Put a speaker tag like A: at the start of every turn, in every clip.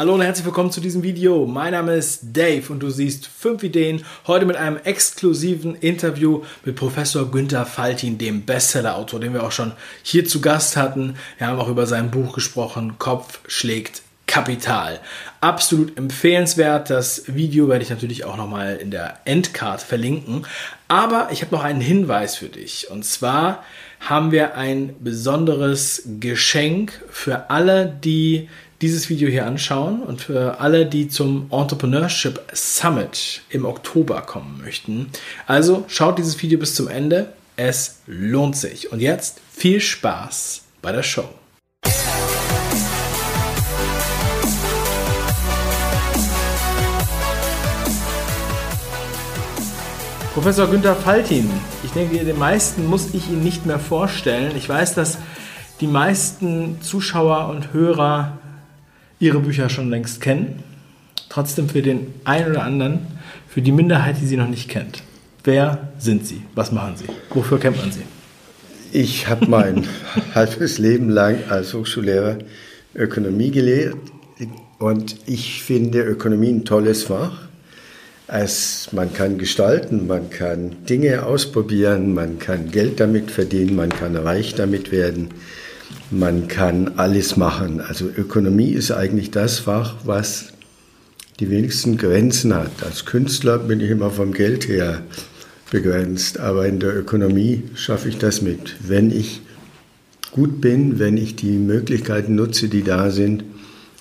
A: Hallo und herzlich willkommen zu diesem Video. Mein Name ist Dave und du siehst fünf Ideen. Heute mit einem exklusiven Interview mit Professor Günther Faltin, dem Bestseller-Autor, den wir auch schon hier zu Gast hatten. Wir haben auch über sein Buch gesprochen. Kopf schlägt Kapital. Absolut empfehlenswert. Das Video werde ich natürlich auch nochmal in der Endcard verlinken. Aber ich habe noch einen Hinweis für dich. Und zwar haben wir ein besonderes Geschenk für alle, die dieses Video hier anschauen und für alle, die zum Entrepreneurship Summit im Oktober kommen möchten. Also schaut dieses Video bis zum Ende. Es lohnt sich. Und jetzt viel Spaß bei der Show. Professor Günther Faltin. Ich denke, den meisten muss ich ihn nicht mehr vorstellen. Ich weiß, dass die meisten Zuschauer und Hörer ihre Bücher schon längst kennen. Trotzdem für den einen oder anderen, für die Minderheit, die sie noch nicht kennt. Wer sind Sie? Was machen Sie? Wofür kennt man Sie?
B: Ich habe mein halbes Leben lang als Hochschullehrer Ökonomie gelehrt und ich finde Ökonomie ein tolles Fach. Es, man kann gestalten, man kann Dinge ausprobieren, man kann Geld damit verdienen, man kann reich damit werden, man kann alles machen. Also Ökonomie ist eigentlich das Fach, was die wenigsten Grenzen hat. Als Künstler bin ich immer vom Geld her begrenzt, aber in der Ökonomie schaffe ich das mit. Wenn ich gut bin, wenn ich die Möglichkeiten nutze, die da sind,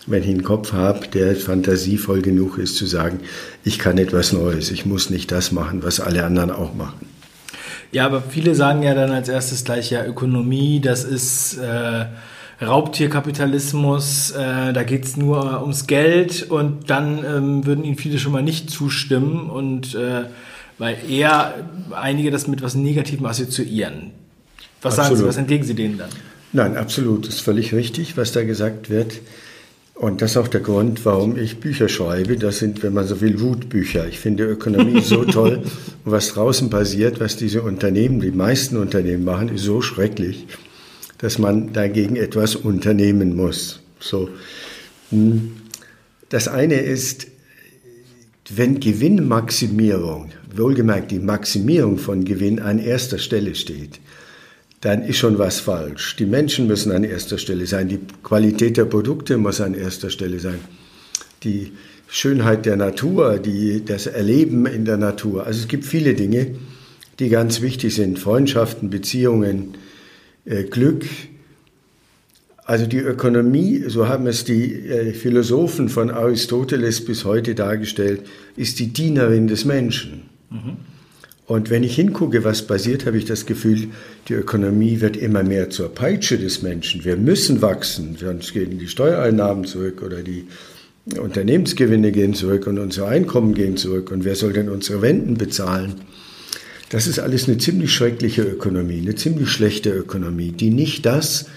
B: wenn ich einen Kopf habe, der fantasievoll genug ist zu sagen, ich kann etwas Neues, ich muss nicht das machen, was alle anderen auch machen.
A: Ja, aber viele sagen ja dann als erstes gleich, ja, Ökonomie, das ist äh, Raubtierkapitalismus, äh, da geht es nur ums Geld und dann ähm, würden ihnen viele schon mal nicht zustimmen und äh, weil eher einige das mit was Negativem assoziieren. Was absolut. sagen Sie, was entgegen Sie denen dann?
B: Nein, absolut, das ist völlig richtig, was da gesagt wird. Und das ist auch der Grund, warum ich Bücher schreibe. Das sind, wenn man so will, Wutbücher. Ich finde Ökonomie so toll. Und was draußen passiert, was diese Unternehmen, die meisten Unternehmen machen, ist so schrecklich, dass man dagegen etwas unternehmen muss. So. Hm. Das eine ist, wenn Gewinnmaximierung, wohlgemerkt die Maximierung von Gewinn an erster Stelle steht, dann ist schon was falsch. Die Menschen müssen an erster Stelle sein, die Qualität der Produkte muss an erster Stelle sein, die Schönheit der Natur, die, das Erleben in der Natur. Also es gibt viele Dinge, die ganz wichtig sind. Freundschaften, Beziehungen, äh, Glück. Also die Ökonomie, so haben es die äh, Philosophen von Aristoteles bis heute dargestellt, ist die Dienerin des Menschen. Mhm. Und wenn ich hingucke, was passiert, habe ich das Gefühl, die Ökonomie wird immer mehr zur Peitsche des Menschen. Wir müssen wachsen, sonst gehen die Steuereinnahmen zurück oder die Unternehmensgewinne gehen zurück und unsere Einkommen gehen zurück. Und wer soll denn unsere Renten bezahlen? Das ist alles eine ziemlich schreckliche Ökonomie, eine ziemlich schlechte Ökonomie, die nicht das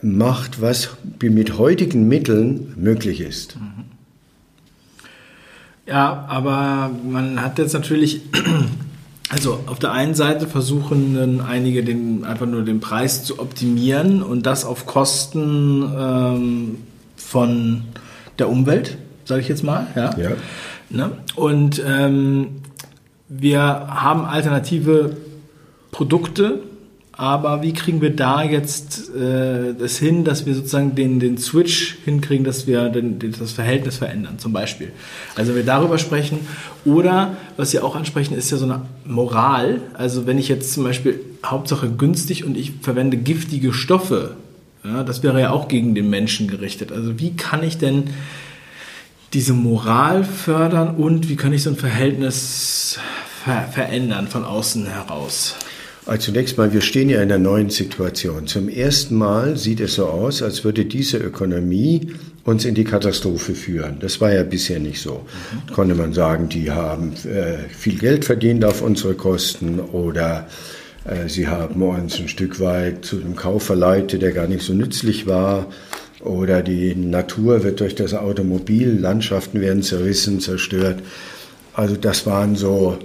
B: macht, was mit heutigen Mitteln möglich ist.
A: Ja, aber man hat jetzt natürlich also auf der einen Seite versuchen einige den, einfach nur den Preis zu optimieren und das auf Kosten ähm, von der Umwelt, sage ich jetzt mal. Ja. ja. Ne? Und ähm, wir haben alternative Produkte, aber wie kriegen wir da jetzt äh, das hin, dass wir sozusagen den, den Switch hinkriegen, dass wir den, das Verhältnis verändern, zum Beispiel? Also wir darüber sprechen. Oder, was Sie auch ansprechen, ist ja so eine Moral. Also wenn ich jetzt zum Beispiel Hauptsache günstig und ich verwende giftige Stoffe, ja, das wäre ja auch gegen den Menschen gerichtet. Also wie kann ich denn diese Moral fördern und wie kann ich so ein Verhältnis ver verändern von außen heraus?
B: Also zunächst mal, wir stehen ja in einer neuen Situation. Zum ersten Mal sieht es so aus, als würde diese Ökonomie uns in die Katastrophe führen. Das war ja bisher nicht so. Konnte man sagen, die haben äh, viel Geld verdient auf unsere Kosten oder äh, sie haben uns ein Stück weit zu einem Kauf verleitet, der gar nicht so nützlich war. Oder die Natur wird durch das Automobil, Landschaften werden zerrissen, zerstört. Also das waren so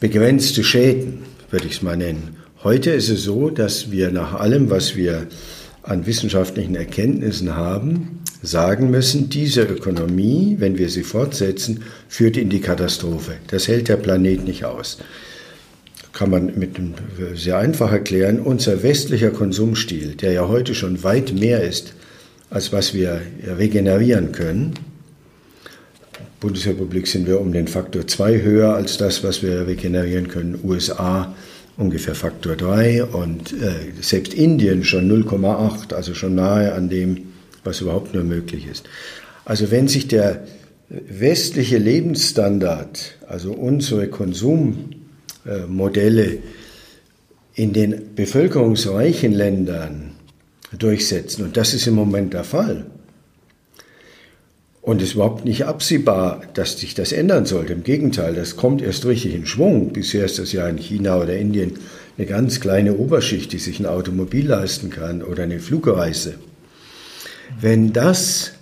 B: begrenzte Schäden würde ich es mal nennen. Heute ist es so, dass wir nach allem, was wir an wissenschaftlichen Erkenntnissen haben, sagen müssen, diese Ökonomie, wenn wir sie fortsetzen, führt in die Katastrophe. Das hält der Planet nicht aus. Kann man mit sehr einfach erklären, unser westlicher Konsumstil, der ja heute schon weit mehr ist, als was wir regenerieren können, Bundesrepublik sind wir um den Faktor 2 höher als das, was wir regenerieren können. USA ungefähr Faktor 3 und äh, selbst Indien schon 0,8, also schon nahe an dem, was überhaupt nur möglich ist. Also wenn sich der westliche Lebensstandard, also unsere Konsummodelle in den bevölkerungsreichen Ländern durchsetzen, und das ist im Moment der Fall, und es ist überhaupt nicht absehbar, dass sich das ändern sollte. Im Gegenteil, das kommt erst richtig in Schwung. Bisher ist das ja in China oder Indien eine ganz kleine Oberschicht, die sich ein Automobil leisten kann oder eine Flugreise. Wenn das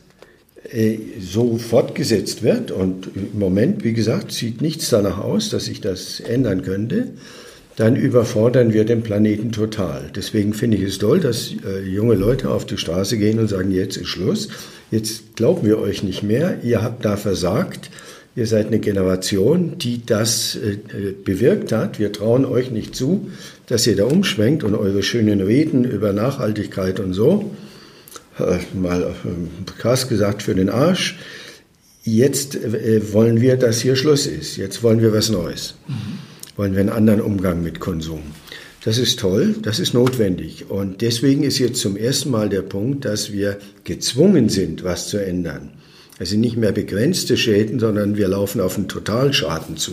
B: äh, so fortgesetzt wird und im Moment, wie gesagt, sieht nichts danach aus, dass sich das ändern könnte, dann überfordern wir den Planeten total. Deswegen finde ich es toll, dass äh, junge Leute auf die Straße gehen und sagen, jetzt ist Schluss, jetzt glauben wir euch nicht mehr, ihr habt da versagt, ihr seid eine Generation, die das äh, bewirkt hat, wir trauen euch nicht zu, dass ihr da umschwenkt und eure schönen Reden über Nachhaltigkeit und so, äh, mal äh, krass gesagt, für den Arsch. Jetzt äh, wollen wir, dass hier Schluss ist. Jetzt wollen wir was Neues. Mhm wollen wir einen anderen Umgang mit Konsum. Das ist toll, das ist notwendig. Und deswegen ist jetzt zum ersten Mal der Punkt, dass wir gezwungen sind, was zu ändern. Es sind nicht mehr begrenzte Schäden, sondern wir laufen auf einen Totalschaden zu.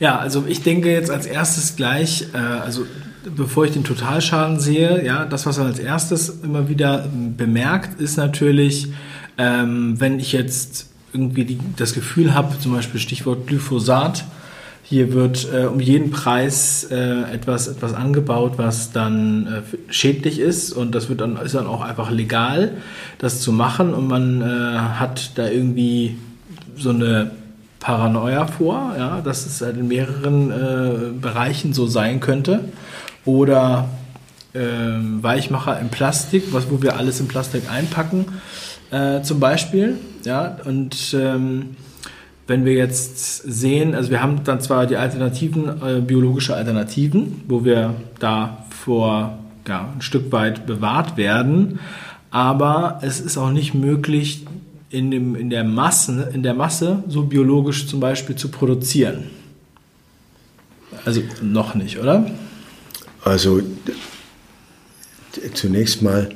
A: Ja, also ich denke jetzt als erstes gleich, äh, also bevor ich den Totalschaden sehe, ja, das, was man als erstes immer wieder bemerkt, ist natürlich, ähm, wenn ich jetzt irgendwie das Gefühl habe, zum Beispiel Stichwort Glyphosat, hier wird äh, um jeden Preis äh, etwas, etwas angebaut, was dann äh, schädlich ist und das wird dann, ist dann auch einfach legal, das zu machen und man äh, hat da irgendwie so eine Paranoia vor, ja, dass es halt in mehreren äh, Bereichen so sein könnte. Oder ähm, Weichmacher im Plastik, was, wo wir alles in Plastik einpacken äh, zum Beispiel. Ja, und ähm, wenn wir jetzt sehen, also wir haben dann zwar die Alternativen, äh, biologische Alternativen, wo wir da vor ja, ein Stück weit bewahrt werden, aber es ist auch nicht möglich, in, dem, in, der Masse, in der Masse so biologisch zum Beispiel zu produzieren. Also noch nicht, oder?
B: Also zunächst mal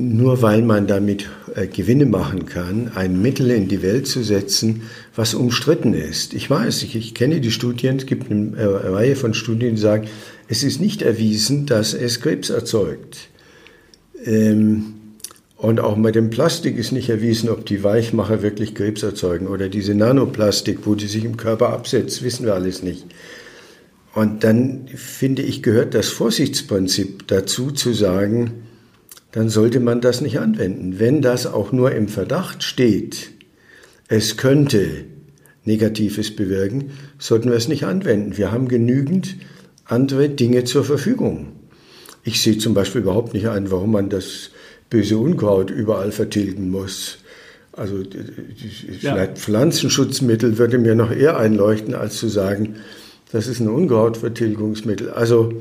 B: nur weil man damit äh, Gewinne machen kann, ein Mittel in die Welt zu setzen, was umstritten ist. Ich weiß, ich, ich kenne die Studien, es gibt eine, äh, Reihe von Studien, die sagen, es ist nicht erwiesen, dass es Krebs erzeugt. Ähm, und auch mit dem Plastik ist nicht erwiesen, ob die Weichmacher wirklich Krebs erzeugen oder diese Nanoplastik, wo die sich im Körper absetzt, wissen wir alles nicht. Und dann finde ich, gehört das Vorsichtsprinzip dazu zu sagen, dann sollte man das nicht anwenden. Wenn das auch nur im Verdacht steht, es könnte Negatives bewirken, sollten wir es nicht anwenden. Wir haben genügend andere Dinge zur Verfügung. Ich sehe zum Beispiel überhaupt nicht ein, warum man das böse Unkraut überall vertilgen muss. Also ja. vielleicht Pflanzenschutzmittel würde mir noch eher einleuchten, als zu sagen, das ist ein Unkrautvertilgungsmittel. Also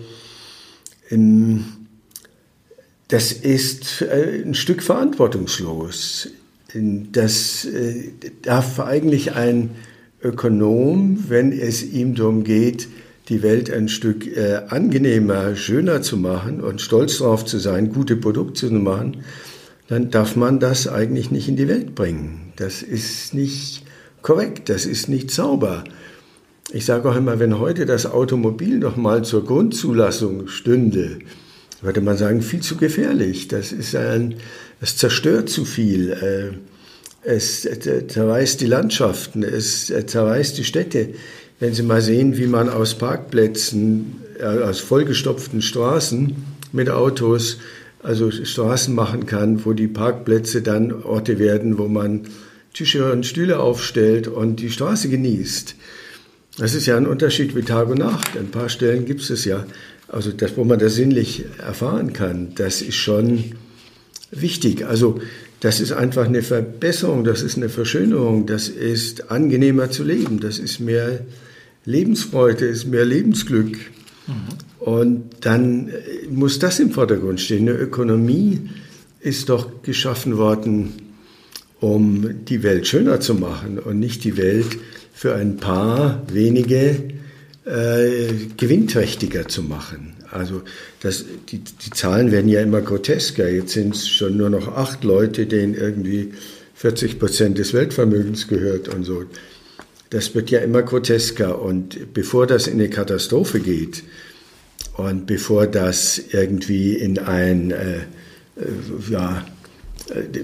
B: in, das ist äh, ein Stück verantwortungslos. Das äh, darf eigentlich ein Ökonom, wenn es ihm darum geht, die Welt ein Stück äh, angenehmer, schöner zu machen und stolz darauf zu sein, gute Produkte zu machen, dann darf man das eigentlich nicht in die Welt bringen. Das ist nicht korrekt, das ist nicht sauber. Ich sage auch immer, wenn heute das Automobil noch mal zur Grundzulassung stünde, würde man sagen, viel zu gefährlich. Das ist ein, es zerstört zu viel. Äh, es zerreißt die Landschaften, es zerreißt die Städte. Wenn Sie mal sehen, wie man aus Parkplätzen, äh, aus vollgestopften Straßen mit Autos, also Straßen machen kann, wo die Parkplätze dann Orte werden, wo man Tische und Stühle aufstellt und die Straße genießt. Das ist ja ein Unterschied wie Tag und Nacht. An ein paar Stellen gibt es ja. Also das, wo man das sinnlich erfahren kann, das ist schon wichtig. Also das ist einfach eine Verbesserung, das ist eine Verschönerung, das ist angenehmer zu leben, das ist mehr Lebensfreude, ist mehr Lebensglück. Mhm. Und dann muss das im Vordergrund stehen. Eine Ökonomie ist doch geschaffen worden, um die Welt schöner zu machen und nicht die Welt für ein paar wenige äh, gewinnträchtiger zu machen. Also das, die, die Zahlen werden ja immer grotesker. Jetzt sind es schon nur noch acht Leute, denen irgendwie 40 Prozent des Weltvermögens gehört und so. Das wird ja immer grotesker. Und bevor das in eine Katastrophe geht und bevor das irgendwie in ein, äh, äh, ja, äh,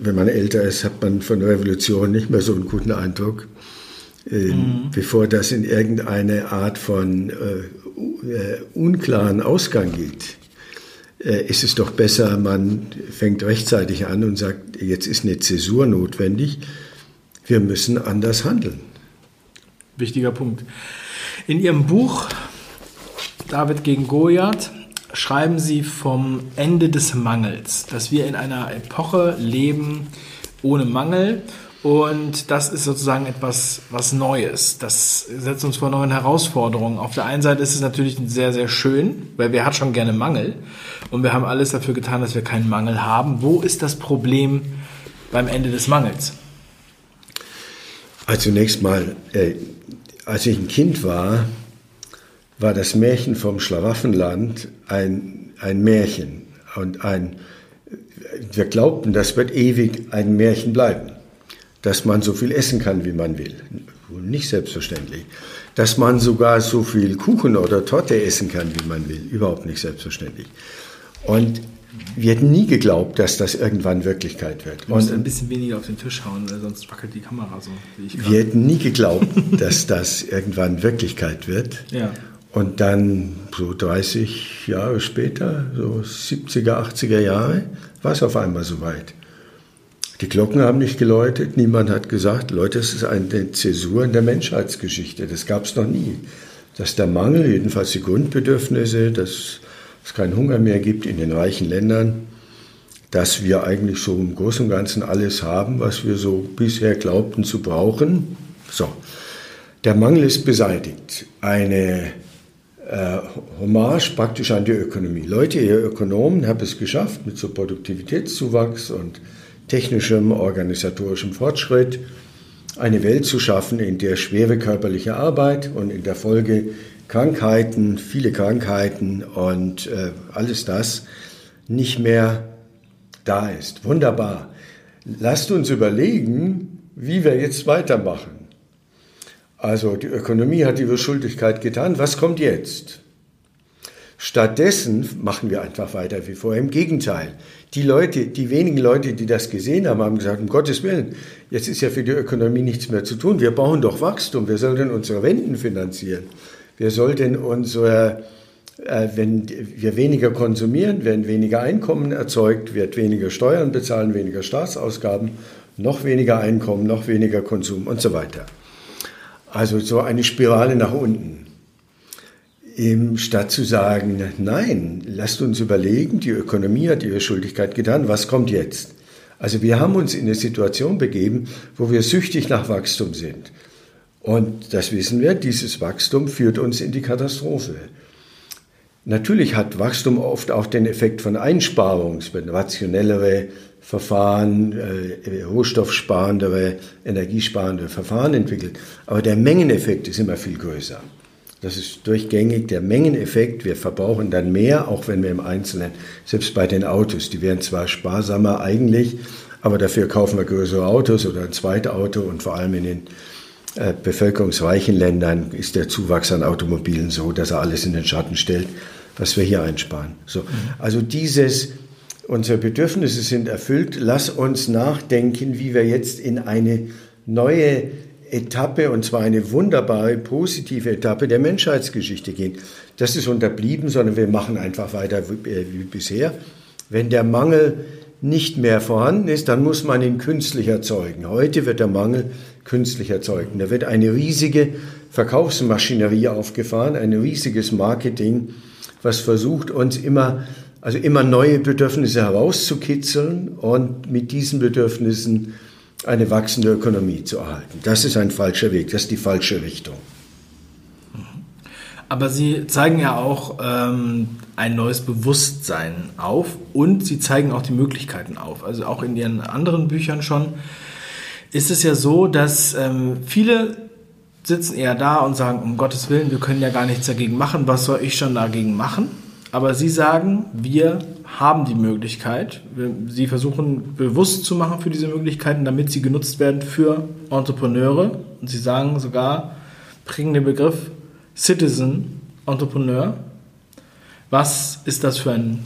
B: wenn man älter ist, hat man von Revolution nicht mehr so einen guten Eindruck. Äh, mhm. Bevor das in irgendeine Art von äh, äh, unklaren Ausgang geht, äh, ist es doch besser, man fängt rechtzeitig an und sagt, jetzt ist eine Zäsur notwendig, wir müssen anders handeln.
A: Wichtiger Punkt. In Ihrem Buch David gegen Goliath schreiben Sie vom Ende des Mangels, dass wir in einer Epoche leben ohne Mangel und das ist sozusagen etwas was Neues. Das setzt uns vor neuen Herausforderungen. Auf der einen Seite ist es natürlich sehr, sehr schön, weil wer hat schon gerne Mangel? Und wir haben alles dafür getan, dass wir keinen Mangel haben. Wo ist das Problem beim Ende des Mangels?
B: Also zunächst mal, äh, als ich ein Kind war, war das Märchen vom Schlaraffenland ein, ein Märchen. Und ein, wir glaubten, das wird ewig ein Märchen bleiben dass man so viel essen kann, wie man will. Nicht selbstverständlich. Dass man sogar so viel Kuchen oder Torte essen kann, wie man will. Überhaupt nicht selbstverständlich. Und wir hätten nie geglaubt, dass das irgendwann Wirklichkeit wird.
A: Du musst ein bisschen weniger auf den Tisch hauen, weil sonst wackelt die Kamera so.
B: Wir hätten nie geglaubt, dass das irgendwann Wirklichkeit wird.
A: Ja.
B: Und dann so 30 Jahre später, so 70er, 80er Jahre, war es auf einmal soweit. Die Glocken haben nicht geläutet, niemand hat gesagt, Leute, es ist eine Zäsur in der Menschheitsgeschichte, das gab es noch nie. Dass der Mangel, jedenfalls die Grundbedürfnisse, dass es keinen Hunger mehr gibt in den reichen Ländern, dass wir eigentlich so im Großen und Ganzen alles haben, was wir so bisher glaubten zu brauchen. So, der Mangel ist beseitigt. Eine äh, Hommage praktisch an die Ökonomie. Leute, ihr Ökonomen habt es geschafft mit so Produktivitätszuwachs und technischem, organisatorischem Fortschritt eine Welt zu schaffen, in der schwere körperliche Arbeit und in der Folge Krankheiten, viele Krankheiten und äh, alles das nicht mehr da ist. Wunderbar. Lasst uns überlegen, wie wir jetzt weitermachen. Also die Ökonomie hat die Beschuldigkeit getan. Was kommt jetzt? Stattdessen machen wir einfach weiter wie vorher. Im Gegenteil, die Leute, die wenigen Leute, die das gesehen haben, haben gesagt, um Gottes Willen, jetzt ist ja für die Ökonomie nichts mehr zu tun. Wir brauchen doch Wachstum. Wir sollten unsere Wenden finanzieren. Wir sollten unsere, äh, wenn wir weniger konsumieren, werden weniger Einkommen erzeugt, wird weniger Steuern bezahlen, weniger Staatsausgaben, noch weniger Einkommen, noch weniger Konsum und so weiter. Also so eine Spirale nach unten statt zu sagen, nein, lasst uns überlegen, die Ökonomie hat ihre Schuldigkeit getan, was kommt jetzt? Also wir haben uns in eine Situation begeben, wo wir süchtig nach Wachstum sind. Und das wissen wir, dieses Wachstum führt uns in die Katastrophe. Natürlich hat Wachstum oft auch den Effekt von Einsparung. Es werden rationellere Verfahren, äh, rohstoffsparendere, energiesparende Verfahren entwickelt. Aber der Mengeneffekt ist immer viel größer. Das ist durchgängig der Mengeneffekt. Wir verbrauchen dann mehr, auch wenn wir im Einzelnen, selbst bei den Autos, die werden zwar sparsamer eigentlich, aber dafür kaufen wir größere Autos oder ein zweites Auto und vor allem in den äh, bevölkerungsreichen Ländern ist der Zuwachs an Automobilen so, dass er alles in den Schatten stellt, was wir hier einsparen. So, also dieses, unsere Bedürfnisse sind erfüllt. Lass uns nachdenken, wie wir jetzt in eine neue Etappe, und zwar eine wunderbare, positive Etappe der Menschheitsgeschichte gehen. Das ist unterblieben, sondern wir machen einfach weiter wie, äh, wie bisher. Wenn der Mangel nicht mehr vorhanden ist, dann muss man ihn künstlich erzeugen. Heute wird der Mangel künstlich erzeugt. Da wird eine riesige Verkaufsmaschinerie aufgefahren, ein riesiges Marketing, was versucht, uns immer, also immer neue Bedürfnisse herauszukitzeln und mit diesen Bedürfnissen eine wachsende Ökonomie zu erhalten. Das ist ein falscher Weg, das ist die falsche Richtung.
A: Aber Sie zeigen ja auch ähm, ein neues Bewusstsein auf und Sie zeigen auch die Möglichkeiten auf. Also auch in Ihren anderen Büchern schon ist es ja so, dass ähm, viele sitzen eher da und sagen, um Gottes Willen, wir können ja gar nichts dagegen machen, was soll ich schon dagegen machen? Aber Sie sagen, wir haben die Möglichkeit. Sie versuchen bewusst zu machen für diese Möglichkeiten, damit sie genutzt werden für Entrepreneure. Und Sie sagen sogar, bringen den Begriff Citizen Entrepreneur. Was ist das für ein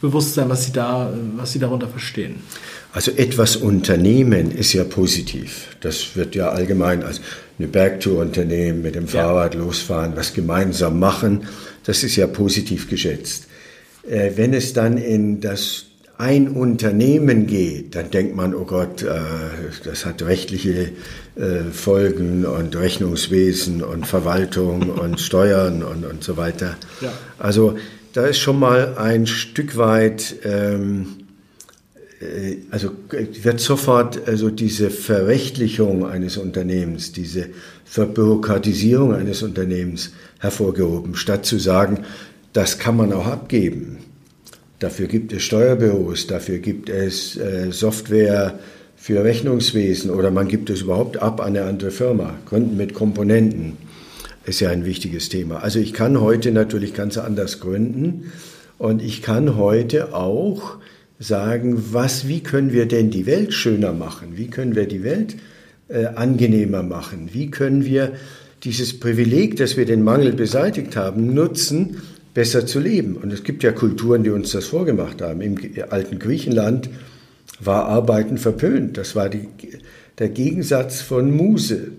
A: Bewusstsein, was Sie, da, was Sie darunter verstehen?
B: Also etwas unternehmen ist ja positiv. Das wird ja allgemein als eine Bergtour unternehmen, mit dem Fahrrad ja. losfahren, was gemeinsam machen. Das ist ja positiv geschätzt. Äh, wenn es dann in das ein Unternehmen geht, dann denkt man, oh Gott, äh, das hat rechtliche äh, Folgen und Rechnungswesen und Verwaltung und Steuern und, und so weiter. Ja. Also da ist schon mal ein Stück weit, ähm, äh, also wird sofort also diese Verrechtlichung eines Unternehmens, diese Verbürokratisierung eines Unternehmens hervorgehoben, statt zu sagen, das kann man auch abgeben. Dafür gibt es Steuerbüros, dafür gibt es äh, Software für Rechnungswesen oder man gibt es überhaupt ab an eine andere Firma. Gründen mit Komponenten ist ja ein wichtiges Thema. Also ich kann heute natürlich ganz anders gründen und ich kann heute auch sagen, was, wie können wir denn die Welt schöner machen? Wie können wir die Welt äh, angenehmer machen? Wie können wir dieses Privileg, dass wir den Mangel beseitigt haben, nutzen, besser zu leben. Und es gibt ja Kulturen, die uns das vorgemacht haben. Im alten Griechenland war Arbeiten verpönt. Das war die, der Gegensatz von Muse.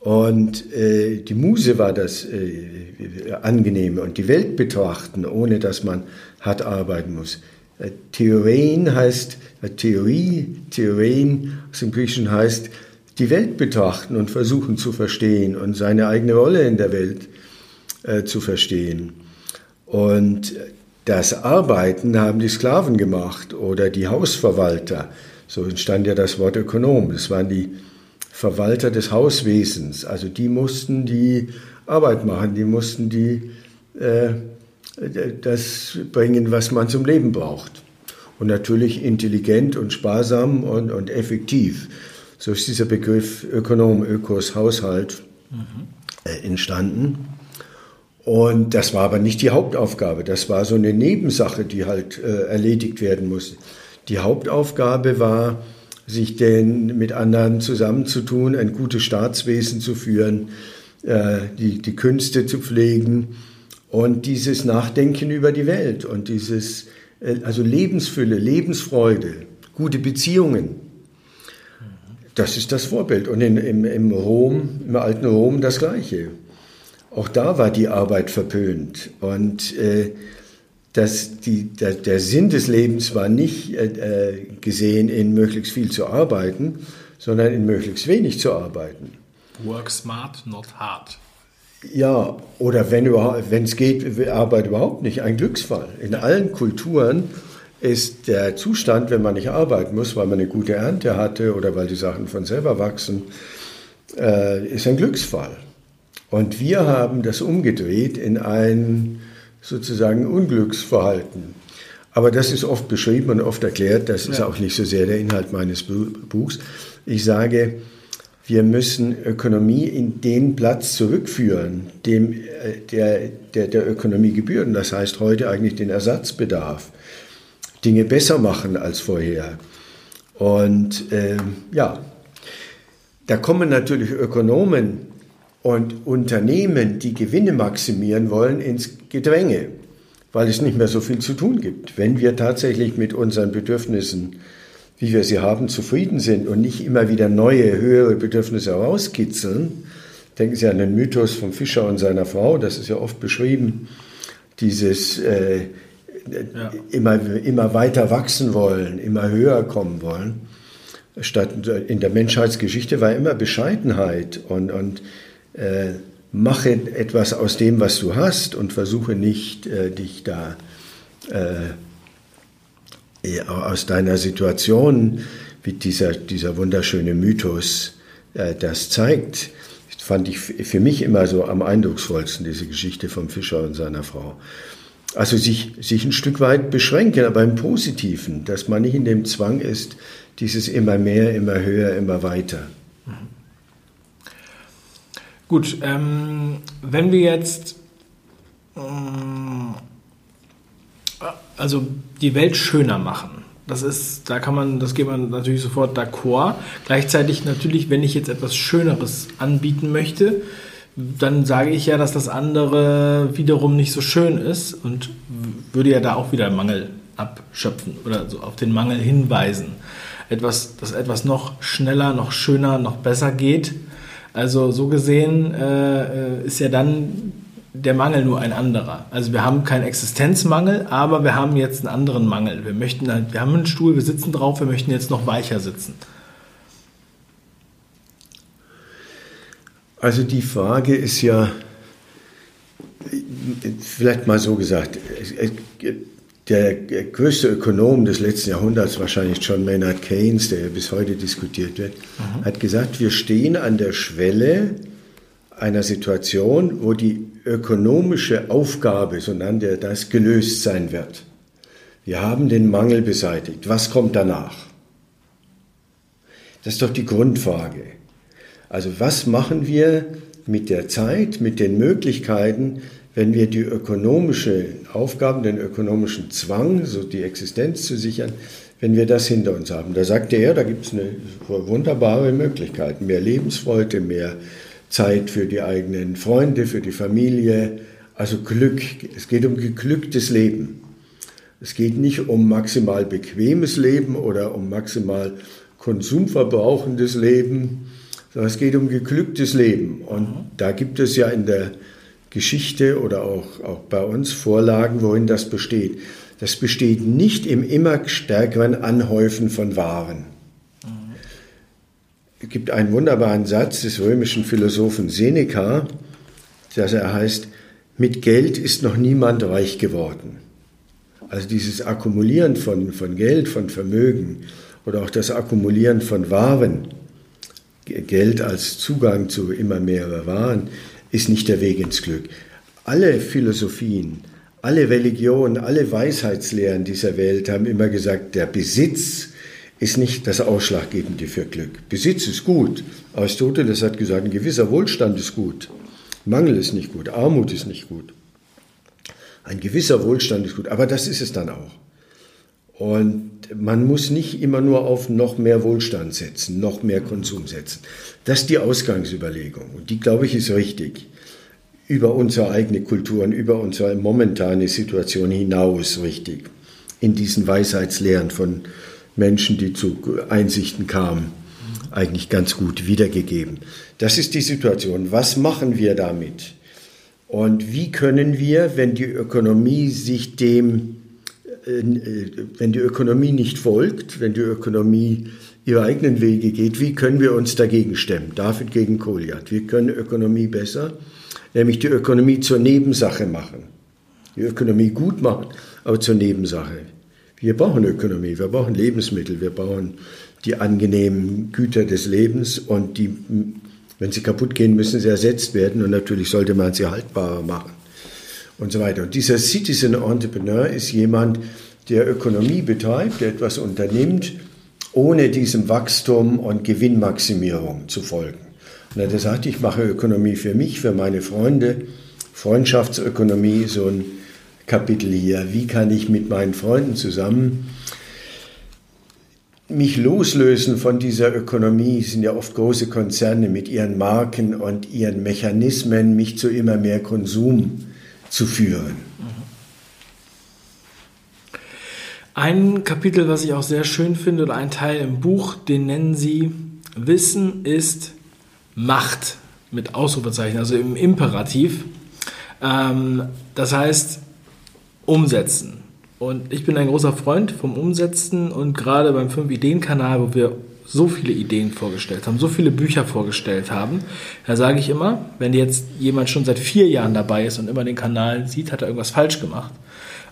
B: Und äh, die Muse war das äh, Angenehme und die Welt betrachten, ohne dass man hart arbeiten muss. Äh, Theorein heißt, äh, Theorie, Theorein aus dem Griechischen heißt, die Welt betrachten und versuchen zu verstehen und seine eigene Rolle in der Welt äh, zu verstehen. Und das Arbeiten haben die Sklaven gemacht oder die Hausverwalter. So entstand ja das Wort Ökonom. Das waren die Verwalter des Hauswesens. Also die mussten die Arbeit machen, die mussten die, äh, das bringen, was man zum Leben braucht. Und natürlich intelligent und sparsam und, und effektiv. So ist dieser Begriff Ökonom, Ökos, Haushalt mhm. äh, entstanden. Und das war aber nicht die Hauptaufgabe. Das war so eine Nebensache, die halt äh, erledigt werden musste. Die Hauptaufgabe war, sich denn mit anderen zusammenzutun, ein gutes Staatswesen zu führen, äh, die, die Künste zu pflegen und dieses Nachdenken über die Welt und dieses, äh, also Lebensfülle, Lebensfreude, gute Beziehungen. Das ist das Vorbild. Und in, im, im Rom, im alten Rom das Gleiche. Auch da war die Arbeit verpönt. Und äh, das, die, der, der, Sinn des Lebens war nicht äh, äh, gesehen, in möglichst viel zu arbeiten, sondern in möglichst wenig zu arbeiten.
A: Work smart, not hard.
B: Ja, oder wenn es geht, Arbeit überhaupt nicht. Ein Glücksfall. In allen Kulturen ist der Zustand, wenn man nicht arbeiten muss, weil man eine gute Ernte hatte oder weil die Sachen von selber wachsen, äh, ist ein Glücksfall. Und wir haben das umgedreht in ein sozusagen Unglücksverhalten. Aber das ist oft beschrieben und oft erklärt. Das ist ja. auch nicht so sehr der Inhalt meines Buchs. Ich sage, wir müssen Ökonomie in den Platz zurückführen, dem äh, der, der, der Ökonomie gebührt. Und das heißt heute eigentlich den Ersatzbedarf. Dinge besser machen als vorher. Und äh, ja, da kommen natürlich Ökonomen und Unternehmen, die Gewinne maximieren wollen, ins Gedränge, weil es nicht mehr so viel zu tun gibt. Wenn wir tatsächlich mit unseren Bedürfnissen, wie wir sie haben, zufrieden sind und nicht immer wieder neue, höhere Bedürfnisse herauskitzeln, denken Sie an den Mythos vom Fischer und seiner Frau, das ist ja oft beschrieben, dieses äh, ja. immer, immer weiter wachsen wollen, immer höher kommen wollen. Statt in der Menschheitsgeschichte war immer Bescheidenheit und, und äh, mache etwas aus dem, was du hast und versuche nicht, äh, dich da äh, aus deiner Situation, wie dieser, dieser wunderschöne Mythos äh, das zeigt, fand ich für mich immer so am eindrucksvollsten, diese Geschichte vom Fischer und seiner Frau. Also sich, sich ein Stück weit beschränken, aber im Positiven, dass man nicht in dem Zwang ist, dieses immer mehr, immer höher, immer weiter.
A: Gut, ähm, wenn wir jetzt ähm, also die Welt schöner machen, das ist, da kann man, das geht man natürlich sofort d'accord. Gleichzeitig natürlich, wenn ich jetzt etwas Schöneres anbieten möchte, dann sage ich ja, dass das andere wiederum nicht so schön ist und würde ja da auch wieder Mangel abschöpfen oder so auf den Mangel hinweisen. Etwas, dass etwas noch schneller, noch schöner, noch besser geht. Also so gesehen äh, ist ja dann der Mangel nur ein anderer. Also wir haben keinen Existenzmangel, aber wir haben jetzt einen anderen Mangel. Wir möchten halt, wir haben einen Stuhl, wir sitzen drauf, wir möchten jetzt noch weicher sitzen.
B: Also die Frage ist ja, vielleicht mal so gesagt, der größte Ökonom des letzten Jahrhunderts, wahrscheinlich John Maynard Keynes, der bis heute diskutiert wird, mhm. hat gesagt, wir stehen an der Schwelle einer Situation, wo die ökonomische Aufgabe, so nannte er das, gelöst sein wird. Wir haben den Mangel beseitigt. Was kommt danach? Das ist doch die Grundfrage. Also was machen wir mit der Zeit, mit den Möglichkeiten, wenn wir die ökonomische Aufgaben, den ökonomischen Zwang, so die Existenz zu sichern, wenn wir das hinter uns haben. Da sagte er, da gibt es eine wunderbare Möglichkeit, mehr Lebensfreude, mehr Zeit für die eigenen Freunde, für die Familie, also Glück. Es geht um geglücktes Leben. Es geht nicht um maximal bequemes Leben oder um maximal konsumverbrauchendes Leben, sondern es geht um geglücktes Leben. Und da gibt es ja in der Geschichte oder auch, auch bei uns Vorlagen, worin das besteht. Das besteht nicht im immer stärkeren Anhäufen von Waren. Es gibt einen wunderbaren Satz des römischen Philosophen Seneca, dass er heißt, mit Geld ist noch niemand reich geworden. Also dieses Akkumulieren von, von Geld, von Vermögen oder auch das Akkumulieren von Waren, Geld als Zugang zu immer mehr Waren, ist nicht der Weg ins Glück. Alle Philosophien, alle Religionen, alle Weisheitslehren dieser Welt haben immer gesagt, der Besitz ist nicht das Ausschlaggebende für Glück. Besitz ist gut. Aristoteles hat gesagt, ein gewisser Wohlstand ist gut. Mangel ist nicht gut. Armut ist nicht gut. Ein gewisser Wohlstand ist gut. Aber das ist es dann auch. Und man muss nicht immer nur auf noch mehr Wohlstand setzen, noch mehr Konsum setzen. Das ist die Ausgangsüberlegung. Und die, glaube ich, ist richtig. Über unsere eigene Kultur und über unsere momentane Situation hinaus richtig. In diesen Weisheitslehren von Menschen, die zu Einsichten kamen, eigentlich ganz gut wiedergegeben. Das ist die Situation. Was machen wir damit? Und wie können wir, wenn die Ökonomie sich dem, äh, wenn die Ökonomie nicht folgt, wenn die Ökonomie ihre eigenen Wege geht, wie können wir uns dagegen stemmen? David gegen Goliath. Wir können Ökonomie besser, nämlich die Ökonomie zur Nebensache machen. Die Ökonomie gut machen, aber zur Nebensache. Wir brauchen Ökonomie, wir brauchen Lebensmittel, wir brauchen die angenehmen Güter des Lebens und die, wenn sie kaputt gehen, müssen sie ersetzt werden und natürlich sollte man sie haltbarer machen und so weiter. Und dieser Citizen Entrepreneur ist jemand, der Ökonomie betreibt, der etwas unternimmt, ohne diesem Wachstum und Gewinnmaximierung zu folgen. Und er hat gesagt, ich mache Ökonomie für mich, für meine Freunde, Freundschaftsökonomie, so ein Kapitel hier. Wie kann ich mit meinen Freunden zusammen mich loslösen von dieser Ökonomie? Es sind ja oft große Konzerne mit ihren Marken und ihren Mechanismen, mich zu immer mehr Konsum zu führen.
A: Ein Kapitel, was ich auch sehr schön finde, oder ein Teil im Buch, den nennen Sie Wissen ist Macht mit Ausrufezeichen, also im Imperativ. Ähm, das heißt, umsetzen. Und ich bin ein großer Freund vom Umsetzen und gerade beim 5-Ideen-Kanal, wo wir so viele Ideen vorgestellt haben, so viele Bücher vorgestellt haben, da sage ich immer, wenn jetzt jemand schon seit vier Jahren dabei ist und immer den Kanal sieht, hat er irgendwas falsch gemacht.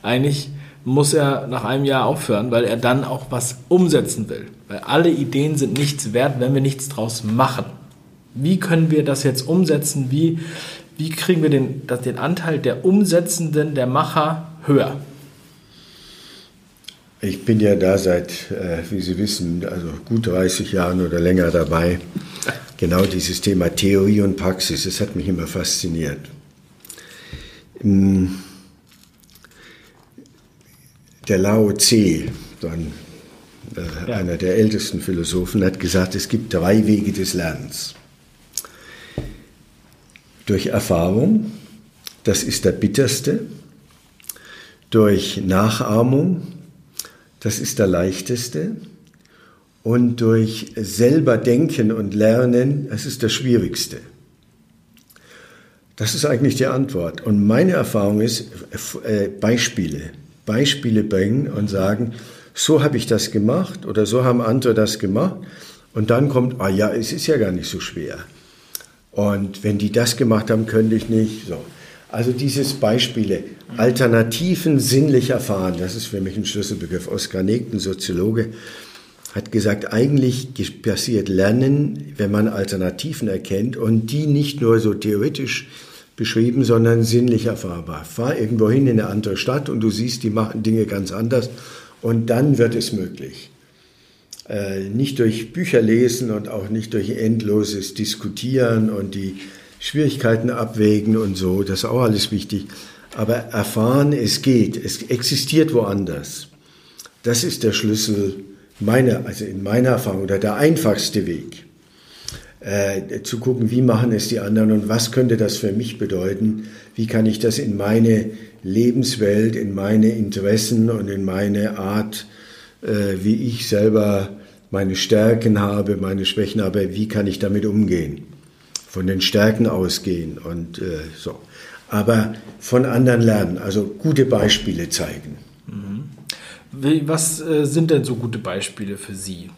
A: Eigentlich muss er nach einem Jahr aufhören, weil er dann auch was umsetzen will. Weil alle Ideen sind nichts wert, wenn wir nichts draus machen. Wie können wir das jetzt umsetzen? Wie, wie kriegen wir den, den Anteil der Umsetzenden, der Macher höher?
B: Ich bin ja da seit, äh, wie Sie wissen, also gut 30 Jahren oder länger dabei. Genau dieses Thema Theorie und Praxis, das hat mich immer fasziniert. Hm. Der Lao Tse, dann äh, ja. einer der ältesten Philosophen, hat gesagt, es gibt drei Wege des Lernens. Durch Erfahrung, das ist der bitterste, durch Nachahmung, das ist der leichteste, und durch selber Denken und Lernen, das ist der schwierigste. Das ist eigentlich die Antwort. Und meine Erfahrung ist, äh, Beispiele, Beispiele bringen und sagen, so habe ich das gemacht oder so haben andere das gemacht. Und dann kommt, ah ja, es ist ja gar nicht so schwer. Und wenn die das gemacht haben, könnte ich nicht. So. Also dieses Beispiele, Alternativen sinnlich erfahren, das ist für mich ein Schlüsselbegriff. Oskar Negten, Soziologe, hat gesagt, eigentlich passiert Lernen, wenn man Alternativen erkennt und die nicht nur so theoretisch beschrieben, sondern sinnlich erfahrbar. Fahr irgendwo hin in eine andere Stadt und du siehst, die machen Dinge ganz anders und dann wird es möglich. Äh, nicht durch Bücher lesen und auch nicht durch endloses Diskutieren und die Schwierigkeiten abwägen und so, das ist auch alles wichtig. Aber erfahren, es geht, es existiert woanders. Das ist der Schlüssel meiner, also in meiner Erfahrung oder der einfachste Weg. Äh, zu gucken, wie machen es die anderen und was könnte das für mich bedeuten? Wie kann ich das in meine Lebenswelt, in meine Interessen und in meine Art äh, wie ich selber meine Stärken habe, meine Schwächen habe, wie kann ich damit umgehen? Von den Stärken ausgehen und äh, so. Aber von anderen lernen, also gute Beispiele zeigen.
A: Mhm. Was äh, sind denn so gute Beispiele für Sie?